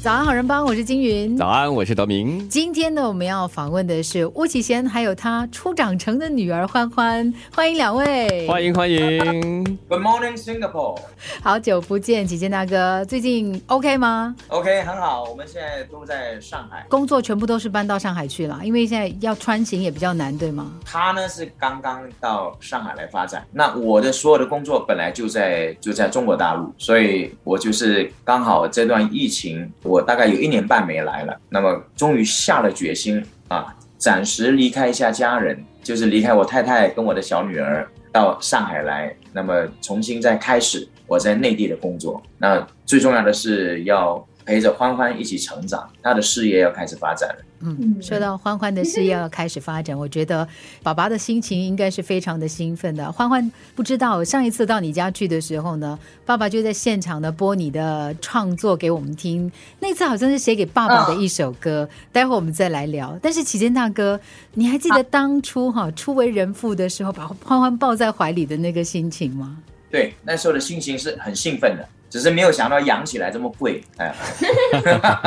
早安，好人帮，我是金云。早安，我是德明。今天呢，我们要访问的是巫启贤，还有他初长成的女儿欢欢，欢迎两位，欢迎欢迎。Good morning, Singapore。好久不见，启贤大哥，最近 OK 吗？OK，很好。我们现在都在上海，工作全部都是搬到上海去了，因为现在要穿行也比较难，对吗？他呢是刚刚到上海来发展，那我的所有的工作本来就在就在中国大陆，所以我就是刚好这段疫情。我大概有一年半没来了，那么终于下了决心啊，暂时离开一下家人，就是离开我太太跟我的小女儿，到上海来，那么重新再开始我在内地的工作。那最重要的是要陪着欢欢一起成长，她的事业要开始发展了。嗯，说到欢欢的事业要开始发展，我觉得爸爸的心情应该是非常的兴奋的。欢欢不知道上一次到你家去的时候呢，爸爸就在现场的播你的创作给我们听。那次好像是写给爸爸的一首歌，待会我们再来聊。但是启坚大哥，你还记得当初哈初为人父的时候，把欢欢抱在怀里的那个心情吗？对，那时候的心情是很兴奋的。只是没有想到养起来这么贵，哎。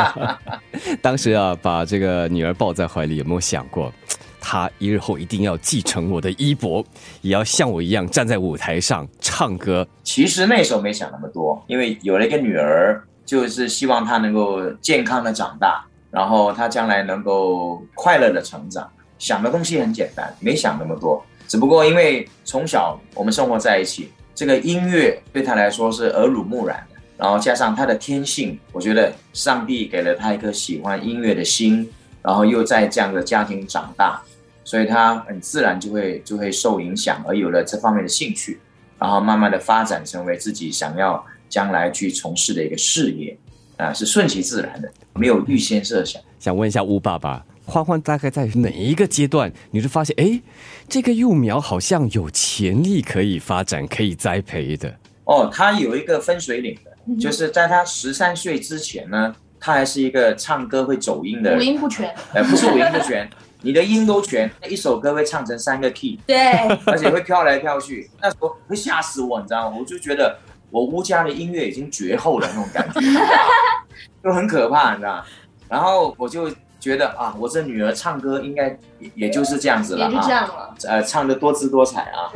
当时啊，把这个女儿抱在怀里，有没有想过，她一日后一定要继承我的衣钵，也要像我一样站在舞台上唱歌？其实那时候没想那么多，因为有了一个女儿，就是希望她能够健康的长大，然后她将来能够快乐的成长。想的东西很简单，没想那么多。只不过因为从小我们生活在一起。这个音乐对他来说是耳濡目染的，然后加上他的天性，我觉得上帝给了他一颗喜欢音乐的心，然后又在这样的家庭长大，所以他很自然就会就会受影响，而有了这方面的兴趣，然后慢慢的发展成为自己想要将来去从事的一个事业，啊，是顺其自然的，没有预先设想。想问一下吴爸爸。欢欢大概在哪一个阶段，你就发现，哎，这个幼苗好像有潜力可以发展、可以栽培的。哦，他有一个分水岭的，就是在他十三岁之前呢，他还是一个唱歌会走音的，五音不全。呃，不是五音不全，你的音都全，一首歌会唱成三个 key，对，而且会飘来飘去，那时候会吓死我，你知道吗？我就觉得我乌家的音乐已经绝后了那种感觉，就很可怕，你知道然后我就。觉得啊，我这女儿唱歌应该也就是这样子了啊，呃，唱的多姿多彩啊。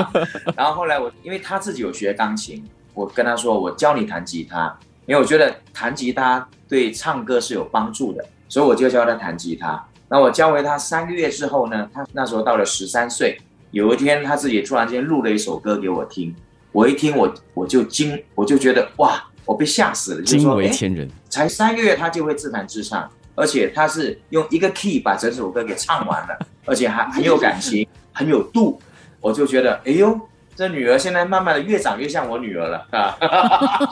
然后后来我，因为她自己有学钢琴，我跟她说，我教你弹吉他，因为我觉得弹吉他对唱歌是有帮助的，所以我就教她弹吉他。那我教会她三个月之后呢，她那时候到了十三岁，有一天她自己突然间录了一首歌给我听，我一听我我就惊，我就觉得哇，我被吓死了，惊为天人，才三个月她就会自弹自唱。而且他是用一个 key 把整首歌给唱完了，而且还很有感情，很有度，我就觉得，哎呦，这女儿现在慢慢的越长越像我女儿了啊！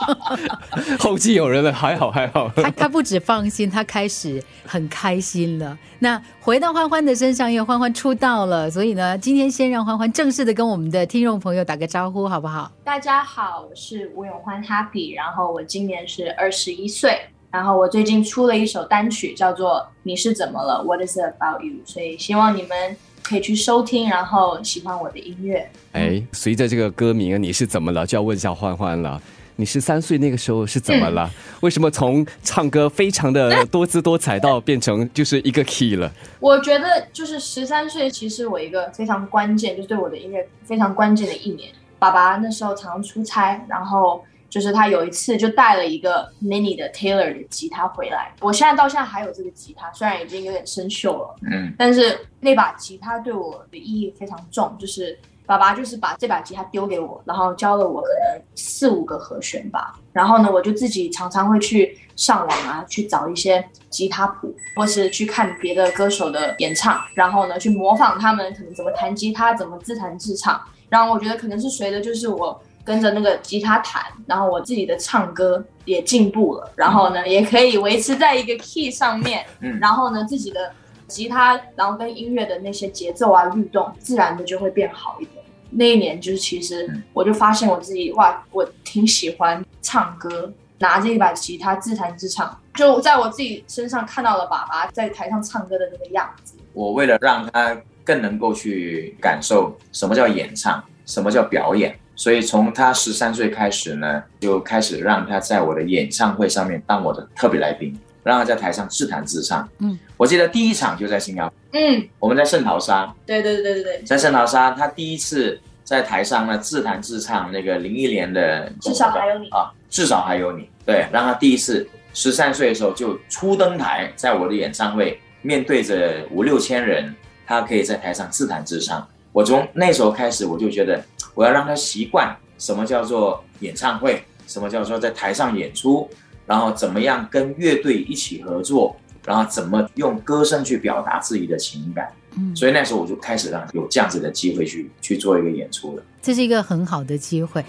后继有人了，还好还好。他他不止放心，他开始很开心了。那回到欢欢的身上，因为欢欢出道了，所以呢，今天先让欢欢正式的跟我们的听众朋友打个招呼，好不好？大家好，我是吴永欢 Happy，然后我今年是二十一岁。然后我最近出了一首单曲，叫做《你是怎么了》，What is it about you？所以希望你们可以去收听，然后喜欢我的音乐。哎，随着这个歌名《你是怎么了》，就要问一下欢欢了。你十三岁那个时候是怎么了？为什么从唱歌非常的 多姿多彩到变成就是一个 key 了？我觉得就是十三岁，其实我一个非常关键，就是对我的音乐非常关键的一年。爸爸那时候常常出差，然后。就是他有一次就带了一个 mini 的 Taylor 的吉他回来，我现在到现在还有这个吉他，虽然已经有点生锈了，嗯，但是那把吉他对我的意义非常重。就是爸爸就是把这把吉他丢给我，然后教了我可能四五个和弦吧，然后呢，我就自己常常会去上网啊，去找一些吉他谱，或是去看别的歌手的演唱，然后呢，去模仿他们可能怎么弹吉他，怎么自弹自唱，然后我觉得可能是随着就是我。跟着那个吉他弹，然后我自己的唱歌也进步了，然后呢，也可以维持在一个 key 上面，嗯，然后呢，自己的吉他，然后跟音乐的那些节奏啊、律动，自然的就会变好一点。那一年就是其实我就发现我自己哇，我挺喜欢唱歌，拿着一把吉他自弹自唱，就在我自己身上看到了爸爸在台上唱歌的那个样子。我为了让他更能够去感受什么叫演唱，什么叫表演。所以从他十三岁开始呢，就开始让他在我的演唱会上面当我的特别来宾，让他在台上自弹自唱。嗯，我记得第一场就在新加坡，嗯，我们在圣淘沙，对对对对对，在圣淘沙，他第一次在台上呢自弹自唱那个林忆莲的至少还有你啊，至少还有你。对，让他第一次十三岁的时候就初登台，在我的演唱会面对着五六千人，他可以在台上自弹自唱。我从那时候开始，我就觉得我要让他习惯什么叫做演唱会，什么叫做在台上演出，然后怎么样跟乐队一起合作，然后怎么用歌声去表达自己的情感。嗯，所以那时候我就开始让有这样子的机会去去做一个演出了。这是一个很好的机会。